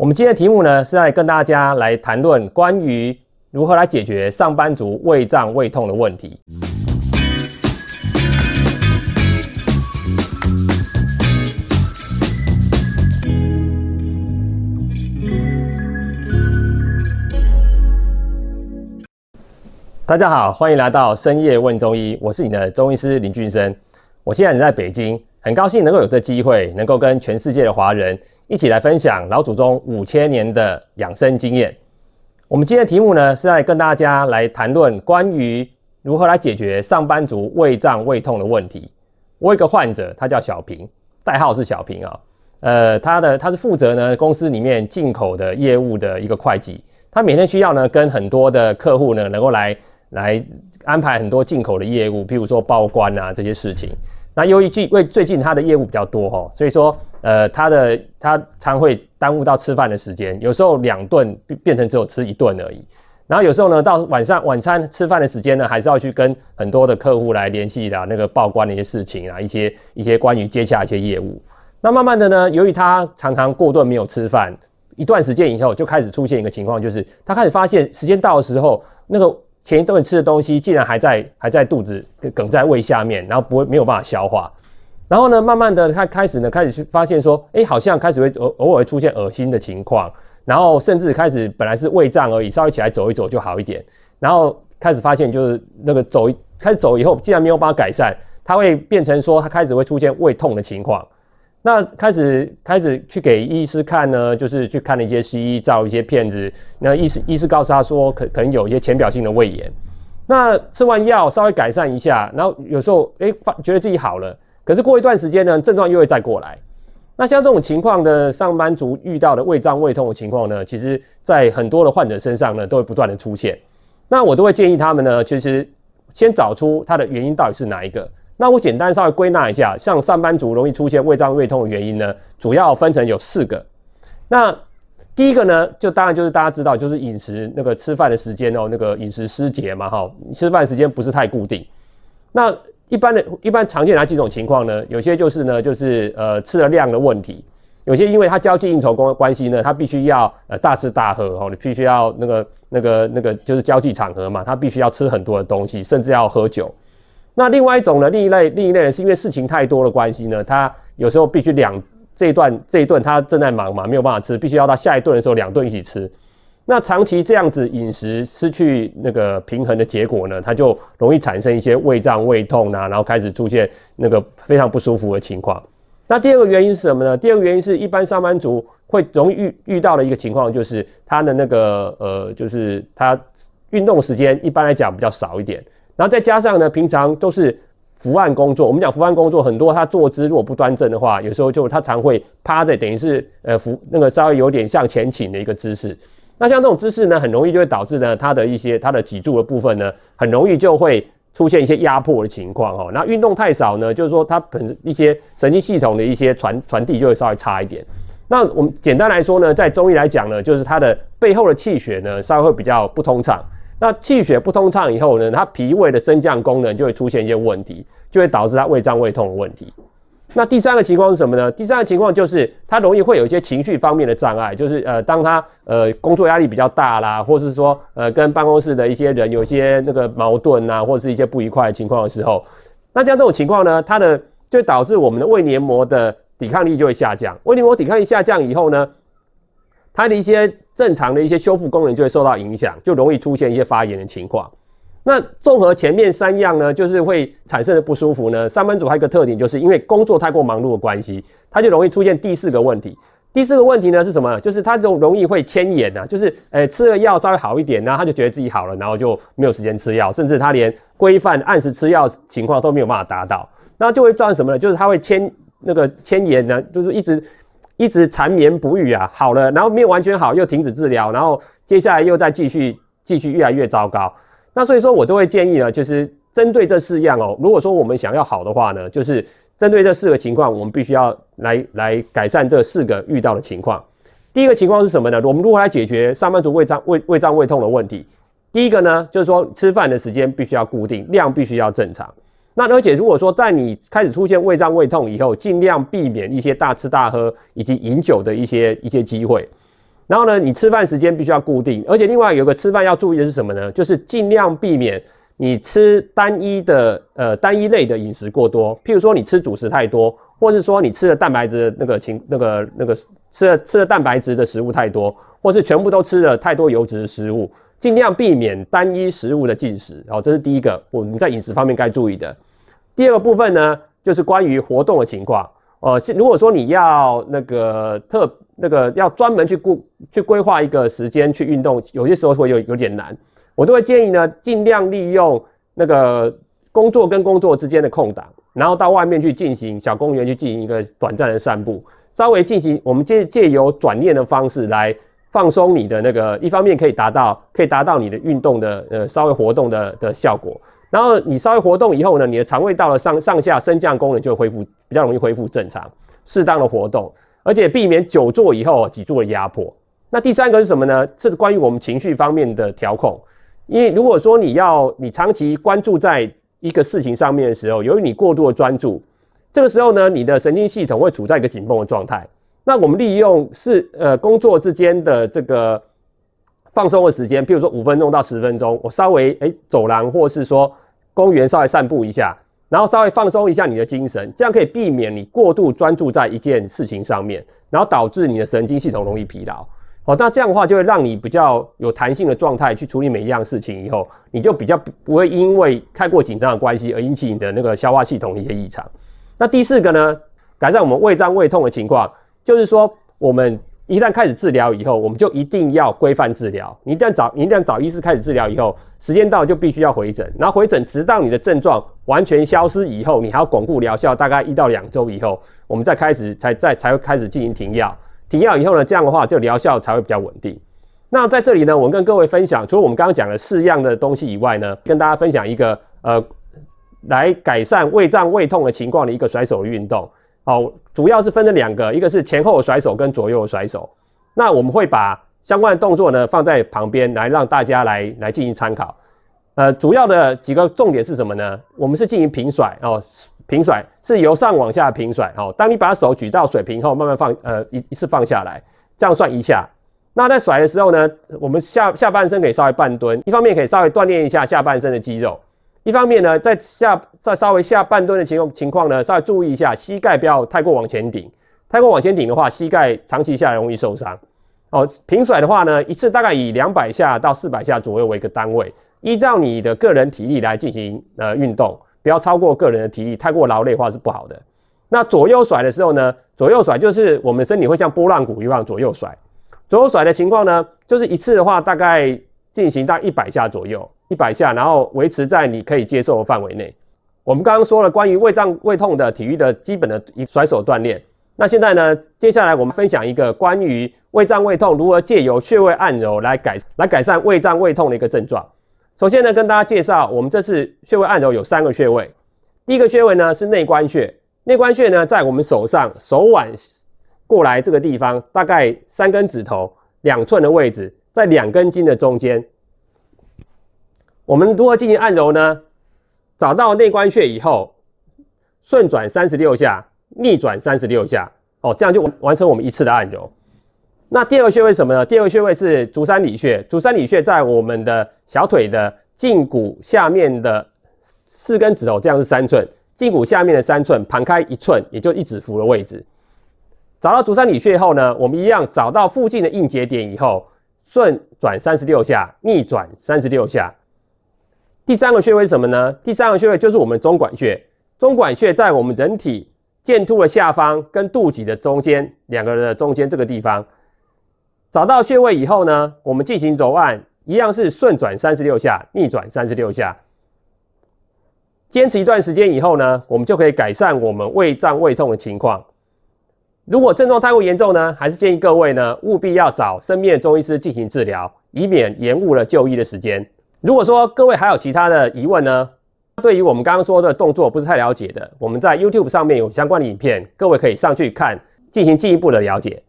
我们今天的题目呢，是在跟大家来谈论关于如何来解决上班族胃胀胃痛的问题。大家好，欢迎来到深夜问中医，我是你的中医师林俊生。我现在人在北京，很高兴能够有这机会，能够跟全世界的华人。一起来分享老祖宗五千年的养生经验。我们今天的题目呢，是在跟大家来谈论关于如何来解决上班族胃胀胃痛的问题。我有一个患者，他叫小平，代号是小平啊。呃，他的他是负责呢公司里面进口的业务的一个会计，他每天需要呢跟很多的客户呢能够来来安排很多进口的业务，譬如说报关啊这些事情。那由于最为最近他的业务比较多哈，所以说呃他的他常会耽误到吃饭的时间，有时候两顿变成只有吃一顿而已。然后有时候呢到晚上晚餐吃饭的时间呢，还是要去跟很多的客户来联系的那个报关的一些事情啊，一些一些关于接洽一些业务。那慢慢的呢，由于他常常过顿没有吃饭，一段时间以后就开始出现一个情况，就是他开始发现时间到的时候那个。前一顿吃的东西竟然还在还在肚子梗在胃下面，然后不会没有办法消化，然后呢，慢慢的他开始呢开始去发现说，哎，好像开始会偶偶尔出现恶心的情况，然后甚至开始本来是胃胀而已，稍微起来走一走就好一点，然后开始发现就是那个走开始走以后，竟然没有办法改善，他会变成说他开始会出现胃痛的情况。那开始开始去给医师看呢，就是去看了一些西医照一些片子。那医师医师告诉他说，可可能有一些浅表性的胃炎。那吃完药稍微改善一下，然后有时候哎发觉得自己好了，可是过一段时间呢，症状又会再过来。那像这种情况的上班族遇到的胃胀胃痛的情况呢，其实在很多的患者身上呢，都会不断的出现。那我都会建议他们呢，其实先找出它的原因到底是哪一个。那我简单稍微归纳一下，像上班族容易出现胃胀胃痛的原因呢，主要分成有四个。那第一个呢，就当然就是大家知道，就是饮食那个吃饭的时间哦，那个饮食失节嘛，哈，吃饭时间不是太固定。那一般的一般常见哪几种情况呢？有些就是呢，就是呃吃的量的问题；有些因为他交际应酬关关系呢，他必须要呃大吃大喝哦，你必须要那个那个那个就是交际场合嘛，他必须要吃很多的东西，甚至要喝酒。那另外一种呢，另一类另一类人是因为事情太多的关系呢，他有时候必须两这一段这一顿他正在忙嘛，没有办法吃，必须要到下一顿的时候两顿一起吃。那长期这样子饮食失去那个平衡的结果呢，他就容易产生一些胃胀胃痛啊，然后开始出现那个非常不舒服的情况。那第二个原因是什么呢？第二个原因是一般上班族会容易遇遇到的一个情况，就是他的那个呃，就是他运动时间一般来讲比较少一点。然后再加上呢，平常都是伏案工作。我们讲伏案工作，很多他坐姿如果不端正的话，有时候就他常会趴着，等于是呃伏那个稍微有点向前倾的一个姿势。那像这种姿势呢，很容易就会导致呢，他的一些他的脊柱的部分呢，很容易就会出现一些压迫的情况哈。那运动太少呢，就是说他本一些神经系统的一些传传递就会稍微差一点。那我们简单来说呢，在中医来讲呢，就是他的背后的气血呢，稍微会比较不通畅。那气血不通畅以后呢，它脾胃的升降功能就会出现一些问题，就会导致它胃胀胃痛的问题。那第三个情况是什么呢？第三个情况就是它容易会有一些情绪方面的障碍，就是呃，当他呃工作压力比较大啦，或是说呃跟办公室的一些人有一些那个矛盾啊，或者是一些不愉快的情况的时候，那像这种情况呢，它的就导致我们的胃黏膜的抵抗力就会下降。胃黏膜抵抗力下降以后呢，它的一些正常的一些修复功能就会受到影响，就容易出现一些发炎的情况。那综合前面三样呢，就是会产生的不舒服呢。上班族还有一个特点，就是因为工作太过忙碌的关系，它就容易出现第四个问题。第四个问题呢是什么？就是他就容易会牵延啊，就是诶吃了药稍微好一点，然后他就觉得自己好了，然后就没有时间吃药，甚至他连规范按时吃药情况都没有办法达到，那就会造成什么呢？就是他会牵那个牵延呢，就是一直。一直缠绵不愈啊，好了，然后没有完全好，又停止治疗，然后接下来又再继续继续越来越糟糕。那所以说我都会建议呢，就是针对这四样哦，如果说我们想要好的话呢，就是针对这四个情况，我们必须要来来改善这四个遇到的情况。第一个情况是什么呢？我们如何来解决上班族胃胀胃胃胀胃痛的问题？第一个呢，就是说吃饭的时间必须要固定，量必须要正常。那而且如果说在你开始出现胃胀胃痛以后，尽量避免一些大吃大喝以及饮酒的一些一些机会。然后呢，你吃饭时间必须要固定，而且另外有个吃饭要注意的是什么呢？就是尽量避免你吃单一的呃单一类的饮食过多，譬如说你吃主食太多，或是说你吃的蛋白质那个情那个那个吃了吃了蛋白质的食物太多，或是全部都吃了太多油脂的食物，尽量避免单一食物的进食。好，这是第一个我们在饮食方面该注意的。第二个部分呢，就是关于活动的情况。呃，如果说你要那个特那个要专门去规去规划一个时间去运动，有些时候会有有点难。我都会建议呢，尽量利用那个工作跟工作之间的空档，然后到外面去进行小公园去进行一个短暂的散步，稍微进行我们借借由转念的方式来放松你的那个，一方面可以达到可以达到你的运动的呃稍微活动的的效果。然后你稍微活动以后呢，你的肠胃道的上上下升降功能就恢复比较容易恢复正常，适当的活动，而且避免久坐以后脊柱的压迫。那第三个是什么呢？是关于我们情绪方面的调控。因为如果说你要你长期关注在一个事情上面的时候，由于你过度的专注，这个时候呢，你的神经系统会处在一个紧绷的状态。那我们利用是呃工作之间的这个。放松的时间，譬如说五分钟到十分钟，我稍微诶走廊或是说公园稍微散步一下，然后稍微放松一下你的精神，这样可以避免你过度专注在一件事情上面，然后导致你的神经系统容易疲劳。好，那这样的话就会让你比较有弹性的状态去处理每一样事情，以后你就比较不会因为太过紧张的关系而引起你的那个消化系统一些异常。那第四个呢，改善我们胃胀胃痛的情况，就是说我们。一旦开始治疗以后，我们就一定要规范治疗。你一旦找，你一旦找医师开始治疗以后，时间到就必须要回诊，然后回诊直到你的症状完全消失以后，你还要巩固疗效，大概一到两周以后，我们再开始才再才会开始进行停药。停药以后呢，这样的话就疗效才会比较稳定。那在这里呢，我跟各位分享，除了我们刚刚讲的四样的东西以外呢，跟大家分享一个呃，来改善胃胀胃痛的情况的一个甩手运动。好，主要是分成两个，一个是前后甩手跟左右甩手。那我们会把相关的动作呢放在旁边来让大家来来进行参考。呃，主要的几个重点是什么呢？我们是进行平甩哦，平甩是由上往下平甩哦。当你把手举到水平后，慢慢放，呃，一一次放下来，这样算一下。那在甩的时候呢，我们下下半身可以稍微半蹲，一方面可以稍微锻炼一下下半身的肌肉。一方面呢，在下在稍微下半蹲的情情况呢，稍微注意一下膝盖不要太过往前顶，太过往前顶的话，膝盖长期下来容易受伤。哦，平甩的话呢，一次大概以两百下到四百下左右为一个单位，依照你的个人体力来进行呃运动，不要超过个人的体力，太过劳累的话是不好的。那左右甩的时候呢，左右甩就是我们身体会像波浪鼓一样左右甩，左右甩的情况呢，就是一次的话大概进行到一百下左右。一百下，然后维持在你可以接受的范围内。我们刚刚说了关于胃胀胃痛的体育的基本的一甩手锻炼。那现在呢，接下来我们分享一个关于胃胀胃痛如何借由穴位按揉来改来改善胃胀胃痛的一个症状。首先呢，跟大家介绍，我们这次穴位按揉有三个穴位。第一个穴位呢是内关穴，内关穴呢在我们手上手腕过来这个地方，大概三根指头两寸的位置，在两根筋的中间。我们如何进行按揉呢？找到内关穴以后，顺转三十六下，逆转三十六下，哦，这样就完成我们一次的按揉。那第二个穴位什么呢？第二个穴位是足三里穴。足三里穴在我们的小腿的胫骨下面的四根指头，这样是三寸，胫骨下面的三寸，盘开一寸，也就一指腹的位置。找到足三里穴后呢，我们一样找到附近的硬节点以后，顺转三十六下，逆转三十六下。第三个穴位是什么呢？第三个穴位就是我们中脘穴。中脘穴在我们人体剑突的下方跟肚脐的中间，两个人的中间这个地方。找到穴位以后呢，我们进行揉按，一样是顺转三十六下，逆转三十六下。坚持一段时间以后呢，我们就可以改善我们胃胀胃痛的情况。如果症状太过严重呢，还是建议各位呢务必要找身边的中医师进行治疗，以免延误了就医的时间。如果说各位还有其他的疑问呢，对于我们刚刚说的动作不是太了解的，我们在 YouTube 上面有相关的影片，各位可以上去看，进行进一步的了解。